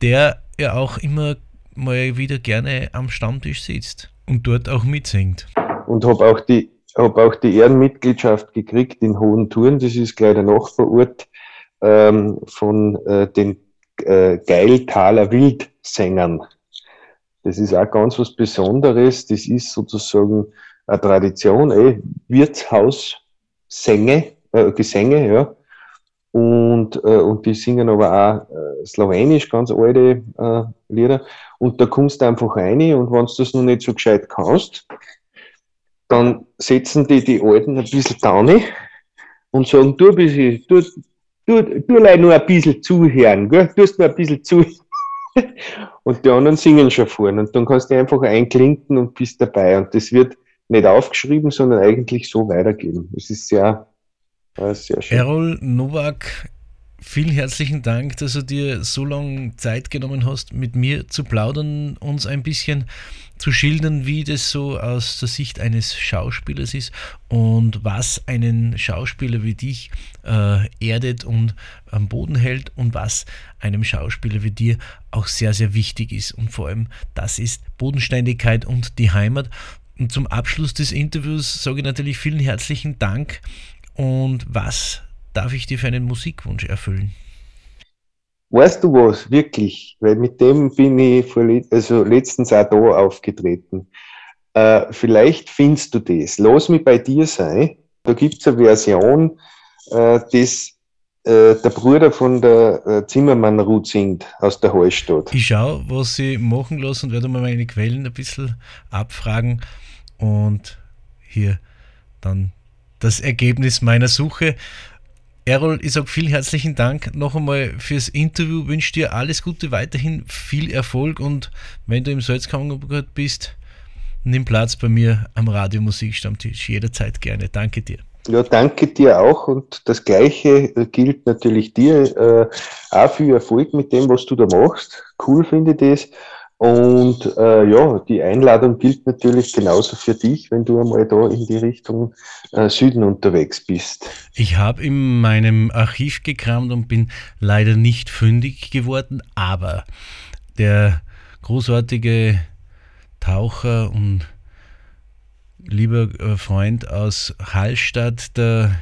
der ja auch immer mal wieder gerne am Stammtisch sitzt und dort auch mitsingt. Und habe auch die habe auch die Ehrenmitgliedschaft gekriegt in Hohen Touren, das ist gleich der Nachbarort ähm, von äh, den äh, Geiltaler Wildsängern. Das ist auch ganz was Besonderes. Das ist sozusagen eine Tradition, eh, Wirtshaussänger, äh, Gesänge, ja. Und, äh, und die singen aber auch äh, slowenisch, ganz alte äh, Lieder. Und da kommst du einfach rein und wenn du das noch nicht so gescheit kannst, dann setzen die die Alten ein bisschen down und sagen, du bisschen, du, du, du nur ein bisschen zuhören, gell? du hast nur ein bisschen zuhören. und die anderen singen schon vorne. Und dann kannst du einfach einklinken und bist dabei. Und das wird nicht aufgeschrieben, sondern eigentlich so weitergeben. Das ist sehr, sehr schön. Errol Nowak, vielen herzlichen Dank, dass du dir so lange Zeit genommen hast, mit mir zu plaudern, uns ein bisschen zu schildern, wie das so aus der Sicht eines Schauspielers ist und was einen Schauspieler wie dich äh, erdet und am Boden hält und was einem Schauspieler wie dir auch sehr, sehr wichtig ist. Und vor allem, das ist Bodenständigkeit und die Heimat. Und zum Abschluss des Interviews sage ich natürlich vielen herzlichen Dank. Und was darf ich dir für einen Musikwunsch erfüllen? Weißt du was, wirklich? Weil mit dem bin ich vor, also letztens auch da aufgetreten. Äh, vielleicht findest du das. Lass mich bei dir sein. Da gibt es eine Version, äh, das äh, der Bruder von der äh, Zimmermann Ruth singt aus der Hallstatt. Ich schaue, was sie machen lassen und werde mal meine Quellen ein bisschen abfragen und hier dann das Ergebnis meiner Suche. Errol, ich sage vielen herzlichen Dank noch einmal fürs Interview. Wünsche dir alles Gute, weiterhin viel Erfolg und wenn du im Salzkammergut bist, nimm Platz bei mir am Radio Musikstammtisch. Jederzeit gerne. Danke dir. Ja, danke dir auch und das Gleiche gilt natürlich dir. Äh, auch viel Erfolg mit dem, was du da machst. Cool finde ich das. Und äh, ja, die Einladung gilt natürlich genauso für dich, wenn du einmal da in die Richtung äh, Süden unterwegs bist. Ich habe in meinem Archiv gekramt und bin leider nicht fündig geworden, aber der großartige Taucher und lieber äh, Freund aus Hallstatt, der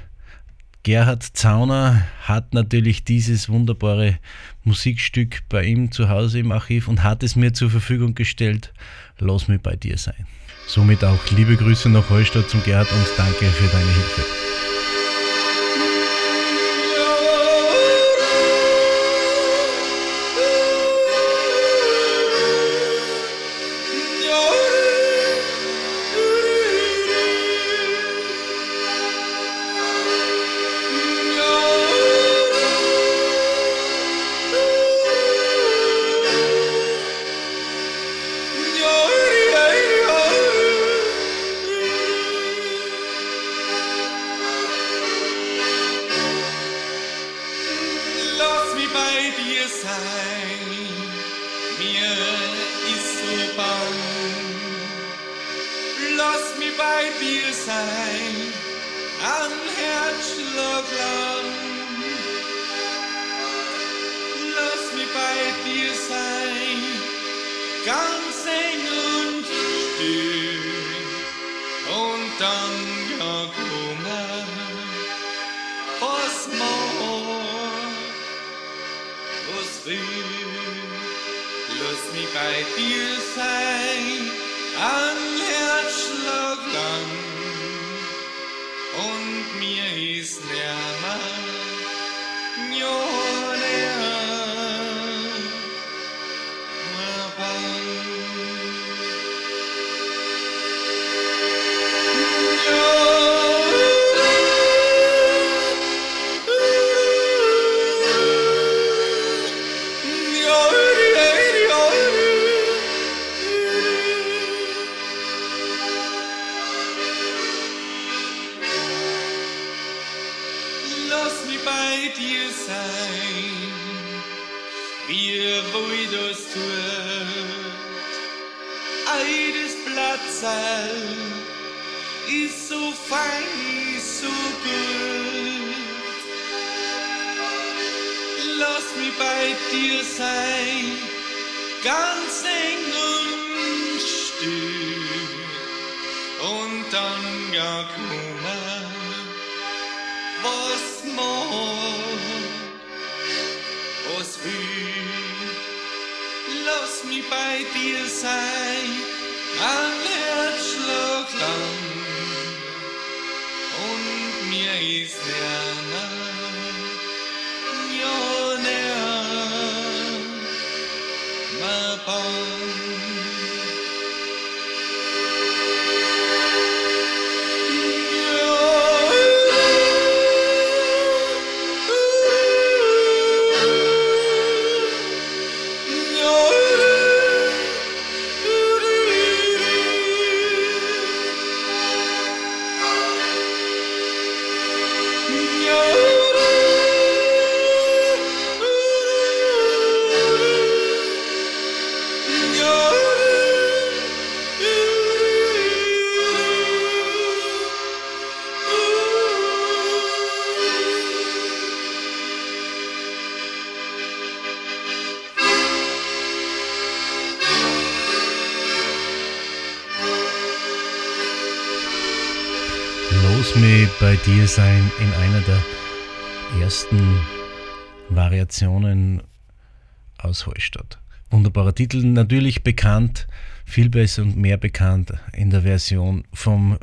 Gerhard Zauner hat natürlich dieses wunderbare Musikstück bei ihm zu Hause im Archiv und hat es mir zur Verfügung gestellt. Lass mich bei dir sein. Somit auch liebe Grüße nach Holstadt zum Gerhard und danke für deine Hilfe. mía. Bei dir sein in einer der ersten Variationen aus Heustadt. Wunderbarer Titel, natürlich bekannt, viel besser und mehr bekannt in der Version vom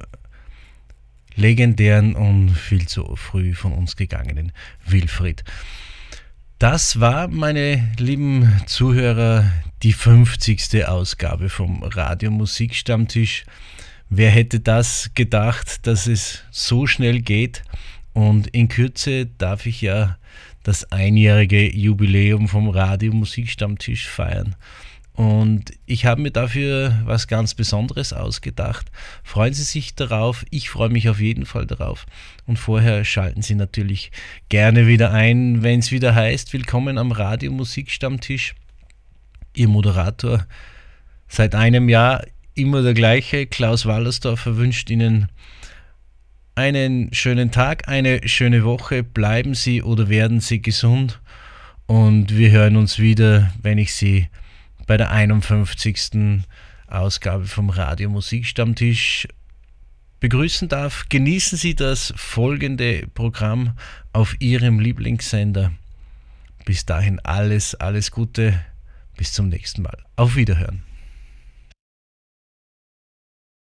legendären und viel zu früh von uns gegangenen Wilfried. Das war, meine lieben Zuhörer, die 50. Ausgabe vom Radio Musikstammtisch. Wer hätte das gedacht, dass es so schnell geht? Und in Kürze darf ich ja das einjährige Jubiläum vom Radio Musikstammtisch feiern. Und ich habe mir dafür was ganz Besonderes ausgedacht. Freuen Sie sich darauf. Ich freue mich auf jeden Fall darauf. Und vorher schalten Sie natürlich gerne wieder ein, wenn es wieder heißt, willkommen am Radio Musikstammtisch. Ihr Moderator seit einem Jahr immer der gleiche. Klaus Wallersdorfer wünscht Ihnen einen schönen Tag, eine schöne Woche. Bleiben Sie oder werden Sie gesund. Und wir hören uns wieder, wenn ich Sie bei der 51. Ausgabe vom Radio Musikstammtisch begrüßen darf. Genießen Sie das folgende Programm auf Ihrem Lieblingssender. Bis dahin alles, alles Gute. Bis zum nächsten Mal. Auf Wiederhören.